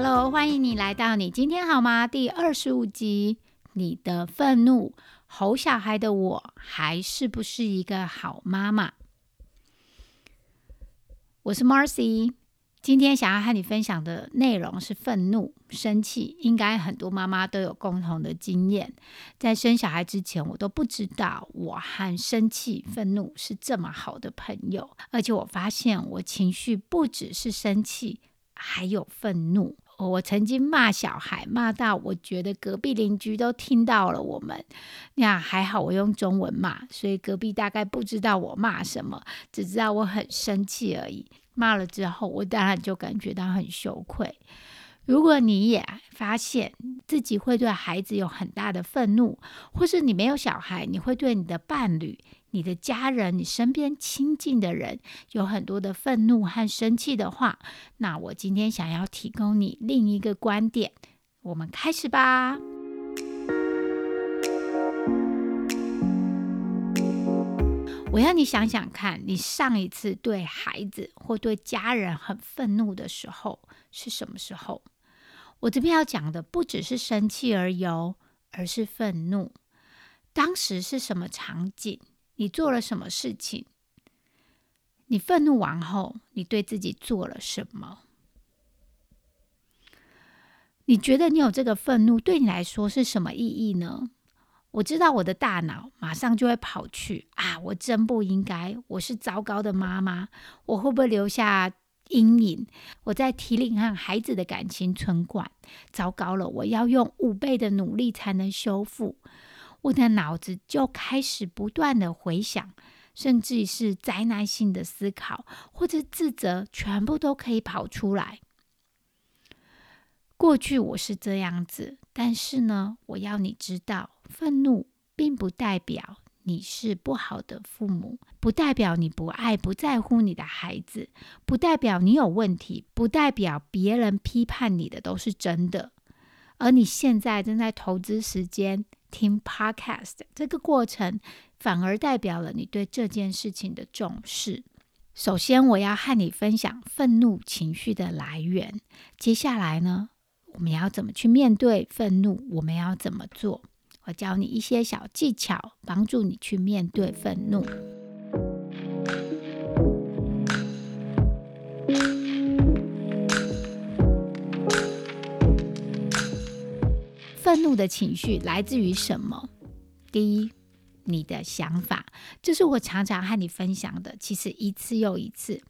Hello，欢迎你来到你今天好吗？第二十五集，你的愤怒吼小孩的我还是不是一个好妈妈？我是 Marcy，今天想要和你分享的内容是愤怒、生气。应该很多妈妈都有共同的经验，在生小孩之前，我都不知道我和生气、愤怒是这么好的朋友，而且我发现我情绪不只是生气，还有愤怒。我曾经骂小孩，骂到我觉得隔壁邻居都听到了。我们那还好，我用中文骂，所以隔壁大概不知道我骂什么，只知道我很生气而已。骂了之后，我当然就感觉到很羞愧。如果你也发现自己会对孩子有很大的愤怒，或是你没有小孩，你会对你的伴侣。你的家人，你身边亲近的人，有很多的愤怒和生气的话，那我今天想要提供你另一个观点。我们开始吧。我要你想想看，你上一次对孩子或对家人很愤怒的时候是什么时候？我这边要讲的不只是生气而已，而是愤怒。当时是什么场景？你做了什么事情？你愤怒完后，你对自己做了什么？你觉得你有这个愤怒对你来说是什么意义呢？我知道我的大脑马上就会跑去啊，我真不应该，我是糟糕的妈妈，我会不会留下阴影？我在提领和孩子的感情存管，糟糕了，我要用五倍的努力才能修复。我的脑子就开始不断的回想，甚至是灾难性的思考或者自责，全部都可以跑出来。过去我是这样子，但是呢，我要你知道，愤怒并不代表你是不好的父母，不代表你不爱、不在乎你的孩子，不代表你有问题，不代表别人批判你的都是真的。而你现在正在投资时间。听 Podcast 这个过程，反而代表了你对这件事情的重视。首先，我要和你分享愤怒情绪的来源。接下来呢，我们要怎么去面对愤怒？我们要怎么做？我教你一些小技巧，帮助你去面对愤怒。愤怒的情绪来自于什么？第一，你的想法，这是我常常和你分享的。其实一次又一次，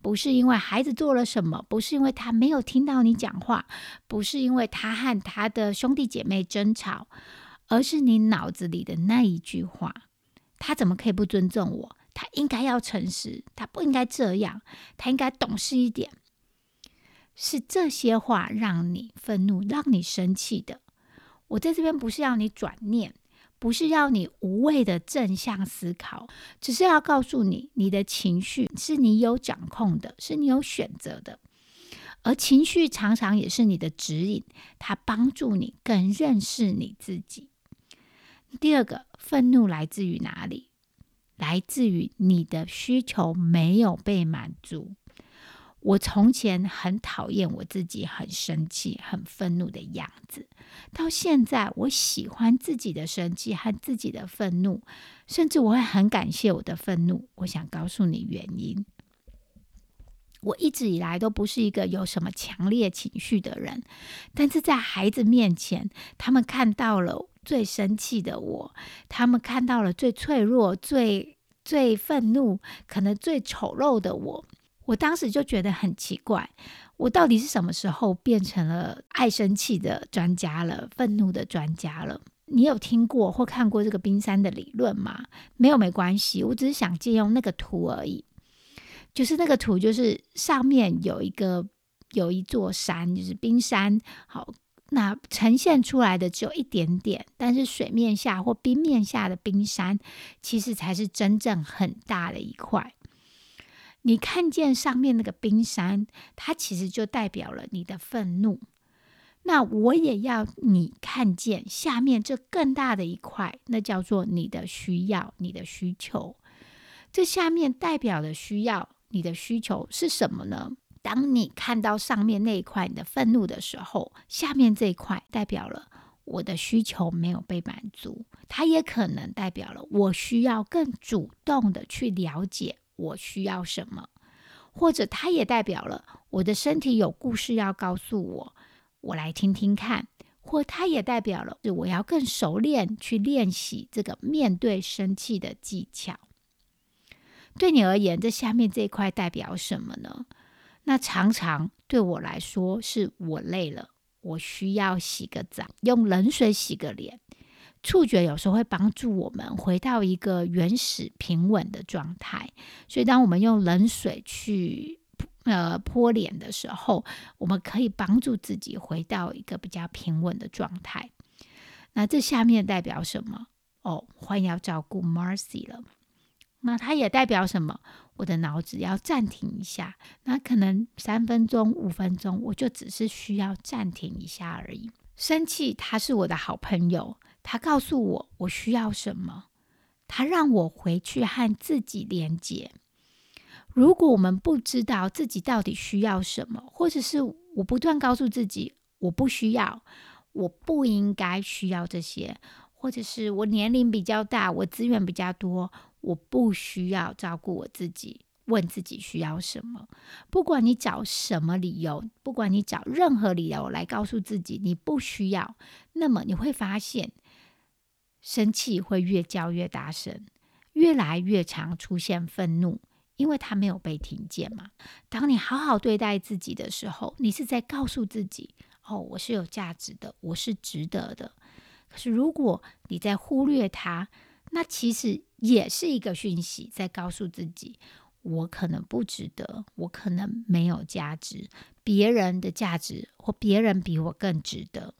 不是因为孩子做了什么，不是因为他没有听到你讲话，不是因为他和他的兄弟姐妹争吵，而是你脑子里的那一句话：他怎么可以不尊重我？他应该要诚实，他不应该这样，他应该懂事一点。是这些话让你愤怒，让你生气的。我在这边不是要你转念，不是要你无谓的正向思考，只是要告诉你，你的情绪是你有掌控的，是你有选择的，而情绪常常也是你的指引，它帮助你更认识你自己。第二个，愤怒来自于哪里？来自于你的需求没有被满足。我从前很讨厌我自己很生气、很愤怒的样子，到现在我喜欢自己的生气和自己的愤怒，甚至我会很感谢我的愤怒。我想告诉你原因：我一直以来都不是一个有什么强烈情绪的人，但是在孩子面前，他们看到了最生气的我，他们看到了最脆弱、最最愤怒、可能最丑陋的我。我当时就觉得很奇怪，我到底是什么时候变成了爱生气的专家了，愤怒的专家了？你有听过或看过这个冰山的理论吗？没有，没关系，我只是想借用那个图而已。就是那个图，就是上面有一个有一座山，就是冰山，好，那呈现出来的只有一点点，但是水面下或冰面下的冰山，其实才是真正很大的一块。你看见上面那个冰山，它其实就代表了你的愤怒。那我也要你看见下面这更大的一块，那叫做你的需要、你的需求。这下面代表的需要、你的需求是什么呢？当你看到上面那一块你的愤怒的时候，下面这一块代表了我的需求没有被满足。它也可能代表了我需要更主动的去了解我需要什么，或者它也代表了我的身体有故事要告诉我，我来听听看。或它也代表了我要更熟练去练习这个面对生气的技巧。对你而言，这下面这一块代表什么呢？那常常对我来说，是我累了，我需要洗个澡，用冷水洗个脸。触觉有时候会帮助我们回到一个原始平稳的状态，所以当我们用冷水去呃泼脸的时候，我们可以帮助自己回到一个比较平稳的状态。那这下面代表什么？哦，换要照顾 Marcy 了。那它也代表什么？我的脑子要暂停一下。那可能三分钟、五分钟，我就只是需要暂停一下而已。生气，它是我的好朋友，他告诉我我需要什么，他让我回去和自己连接。如果我们不知道自己到底需要什么，或者是我不断告诉自己我不需要，我不应该需要这些，或者是我年龄比较大，我资源比较多。我不需要照顾我自己，问自己需要什么。不管你找什么理由，不管你找任何理由来告诉自己你不需要，那么你会发现，生气会越叫越大声，越来越常出现愤怒，因为他没有被听见嘛。当你好好对待自己的时候，你是在告诉自己：哦，我是有价值的，我是值得的。可是如果你在忽略它，那其实也是一个讯息，在告诉自己：我可能不值得，我可能没有价值，别人的价值或别人比我更值得。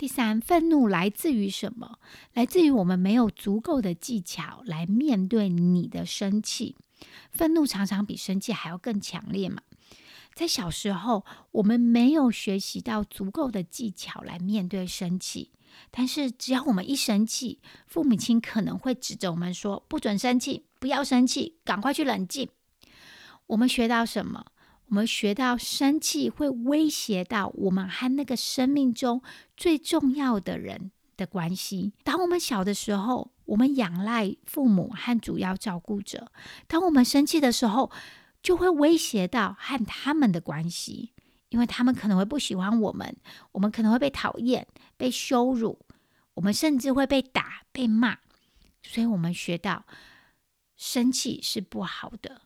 第三，愤怒来自于什么？来自于我们没有足够的技巧来面对你的生气。愤怒常常比生气还要更强烈嘛？在小时候，我们没有学习到足够的技巧来面对生气。但是，只要我们一生气，父母亲可能会指着我们说：“不准生气，不要生气，赶快去冷静。”我们学到什么？我们学到生气会威胁到我们和那个生命中最重要的人的关系。当我们小的时候，我们仰赖父母和主要照顾者；当我们生气的时候，就会威胁到和他们的关系。因为他们可能会不喜欢我们，我们可能会被讨厌、被羞辱，我们甚至会被打、被骂。所以，我们学到生气是不好的。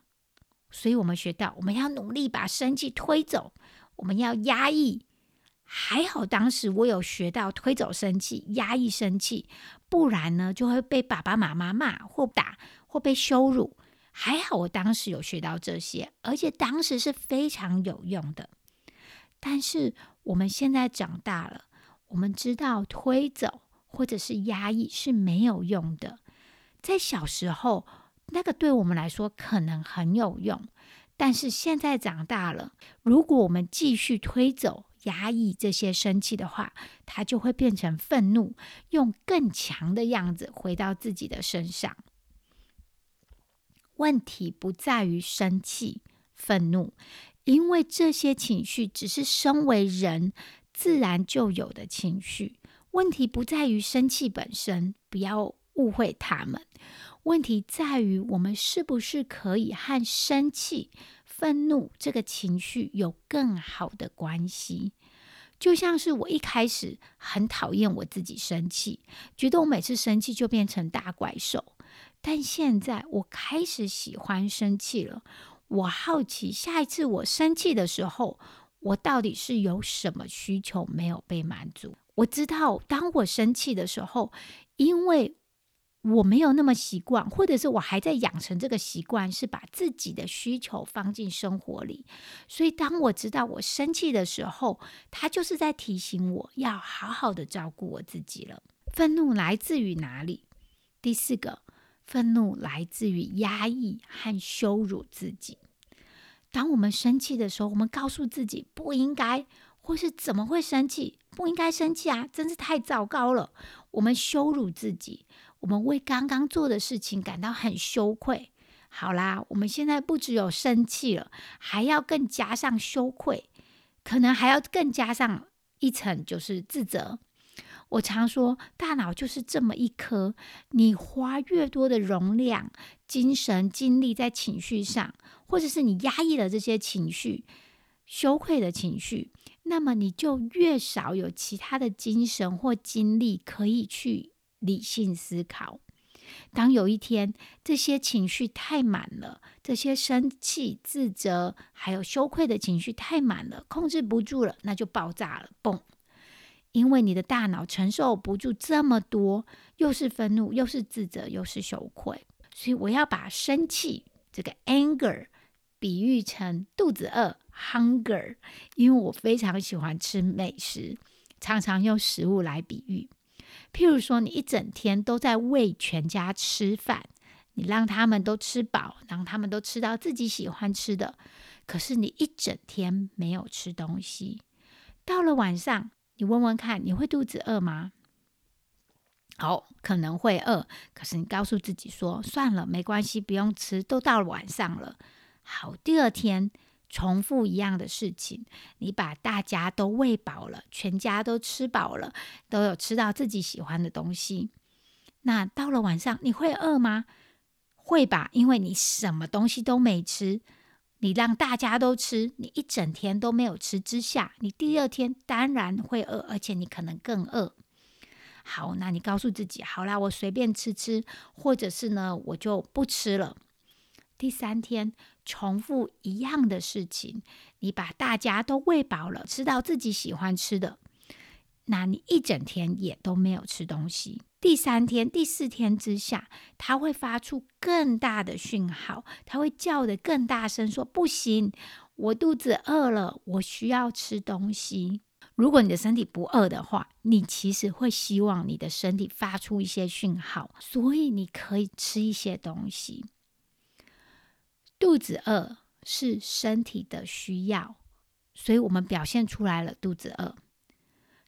所以我们学到我们要努力把生气推走，我们要压抑。还好当时我有学到推走生气、压抑生气，不然呢就会被爸爸妈妈骂或打或被羞辱。还好我当时有学到这些，而且当时是非常有用的。但是我们现在长大了，我们知道推走或者是压抑是没有用的。在小时候，那个对我们来说可能很有用，但是现在长大了，如果我们继续推走、压抑这些生气的话，它就会变成愤怒，用更强的样子回到自己的身上。问题不在于生气、愤怒。因为这些情绪只是身为人自然就有的情绪，问题不在于生气本身，不要误会他们。问题在于我们是不是可以和生气、愤怒这个情绪有更好的关系？就像是我一开始很讨厌我自己生气，觉得我每次生气就变成大怪兽，但现在我开始喜欢生气了。我好奇，下一次我生气的时候，我到底是有什么需求没有被满足？我知道，当我生气的时候，因为我没有那么习惯，或者是我还在养成这个习惯，是把自己的需求放进生活里。所以，当我知道我生气的时候，他就是在提醒我要好好的照顾我自己了。愤怒来自于哪里？第四个，愤怒来自于压抑和羞辱自己。当我们生气的时候，我们告诉自己不应该，或是怎么会生气？不应该生气啊！真是太糟糕了。我们羞辱自己。我们为刚刚做的事情感到很羞愧。好啦，我们现在不只有生气了，还要更加上羞愧，可能还要更加上一层，就是自责。我常说，大脑就是这么一颗，你花越多的容量、精神、精力在情绪上，或者是你压抑了这些情绪、羞愧的情绪，那么你就越少有其他的精神或精力可以去。理性思考。当有一天这些情绪太满了，这些生气、自责还有羞愧的情绪太满了，控制不住了，那就爆炸了，嘣！因为你的大脑承受不住这么多，又是愤怒，又是自责，又是羞愧，所以我要把生气这个 anger 比喻成肚子饿 hunger，因为我非常喜欢吃美食，常常用食物来比喻。譬如说，你一整天都在喂全家吃饭，你让他们都吃饱，让他们都吃到自己喜欢吃的。可是你一整天没有吃东西，到了晚上，你问问看，你会肚子饿吗？好，可能会饿，可是你告诉自己说，算了，没关系，不用吃，都到了晚上了。好，第二天。重复一样的事情，你把大家都喂饱了，全家都吃饱了，都有吃到自己喜欢的东西。那到了晚上，你会饿吗？会吧，因为你什么东西都没吃，你让大家都吃，你一整天都没有吃之下，你第二天当然会饿，而且你可能更饿。好，那你告诉自己，好啦，我随便吃吃，或者是呢，我就不吃了。第三天重复一样的事情，你把大家都喂饱了，吃到自己喜欢吃的，那你一整天也都没有吃东西。第三天、第四天之下，他会发出更大的讯号，他会叫的更大声，说：“不行，我肚子饿了，我需要吃东西。”如果你的身体不饿的话，你其实会希望你的身体发出一些讯号，所以你可以吃一些东西。肚子饿是身体的需要，所以我们表现出来了肚子饿。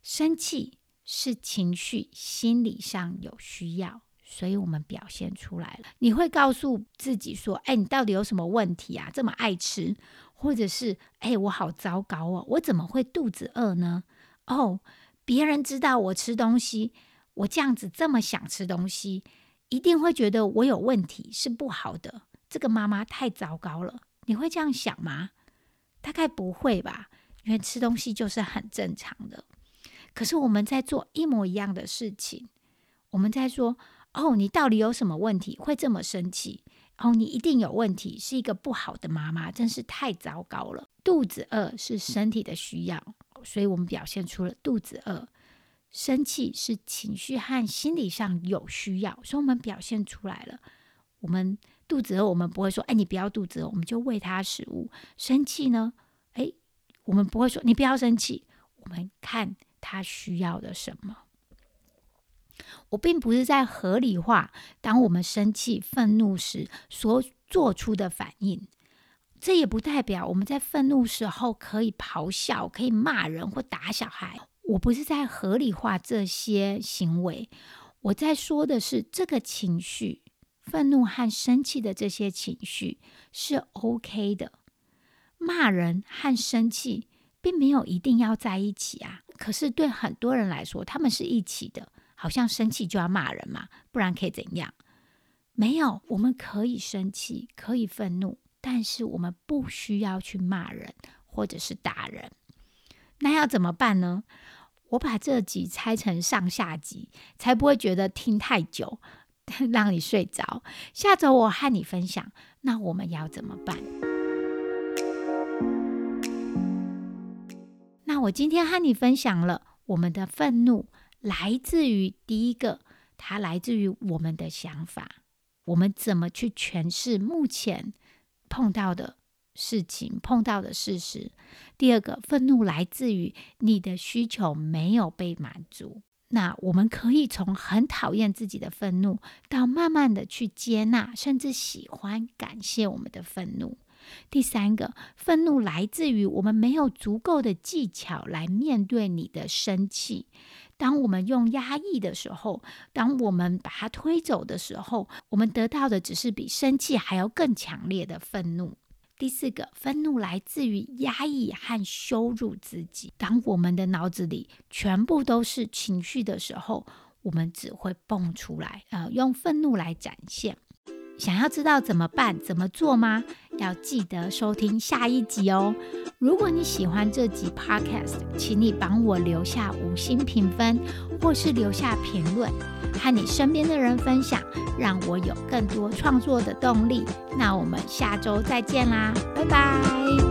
生气是情绪，心理上有需要，所以我们表现出来了。你会告诉自己说：“哎，你到底有什么问题啊？这么爱吃，或者是哎，我好糟糕哦，我怎么会肚子饿呢？哦，别人知道我吃东西，我这样子这么想吃东西，一定会觉得我有问题，是不好的。”这个妈妈太糟糕了，你会这样想吗？大概不会吧，因为吃东西就是很正常的。可是我们在做一模一样的事情，我们在说：“哦，你到底有什么问题？会这么生气？哦，你一定有问题，是一个不好的妈妈，真是太糟糕了。”肚子饿是身体的需要，所以我们表现出了肚子饿。生气是情绪和心理上有需要，所以我们表现出来了。我们。肚子饿，我们不会说：“哎，你不要肚子饿。”我们就喂他食物。生气呢？哎，我们不会说：“你不要生气。”我们看他需要的什么。我并不是在合理化当我们生气、愤怒时所做出的反应。这也不代表我们在愤怒时候可以咆哮、可以骂人或打小孩。我不是在合理化这些行为。我在说的是这个情绪。愤怒和生气的这些情绪是 OK 的，骂人和生气并没有一定要在一起啊。可是对很多人来说，他们是一起的，好像生气就要骂人嘛，不然可以怎样？没有，我们可以生气，可以愤怒，但是我们不需要去骂人或者是打人。那要怎么办呢？我把这集拆成上下集，才不会觉得听太久。让你睡着。下周我和你分享，那我们要怎么办？那我今天和你分享了，我们的愤怒来自于第一个它来自于我们的想法，我们怎么去诠释目前碰到的事情、碰到的事实。第二个，愤怒来自于你的需求没有被满足。那我们可以从很讨厌自己的愤怒，到慢慢的去接纳，甚至喜欢、感谢我们的愤怒。第三个，愤怒来自于我们没有足够的技巧来面对你的生气。当我们用压抑的时候，当我们把它推走的时候，我们得到的只是比生气还要更强烈的愤怒。第四个，愤怒来自于压抑和羞辱自己。当我们的脑子里全部都是情绪的时候，我们只会蹦出来，呃，用愤怒来展现。想要知道怎么办、怎么做吗？要记得收听下一集哦。如果你喜欢这集 Podcast，请你帮我留下五星评分，或是留下评论，和你身边的人分享，让我有更多创作的动力。那我们下周再见啦，拜拜。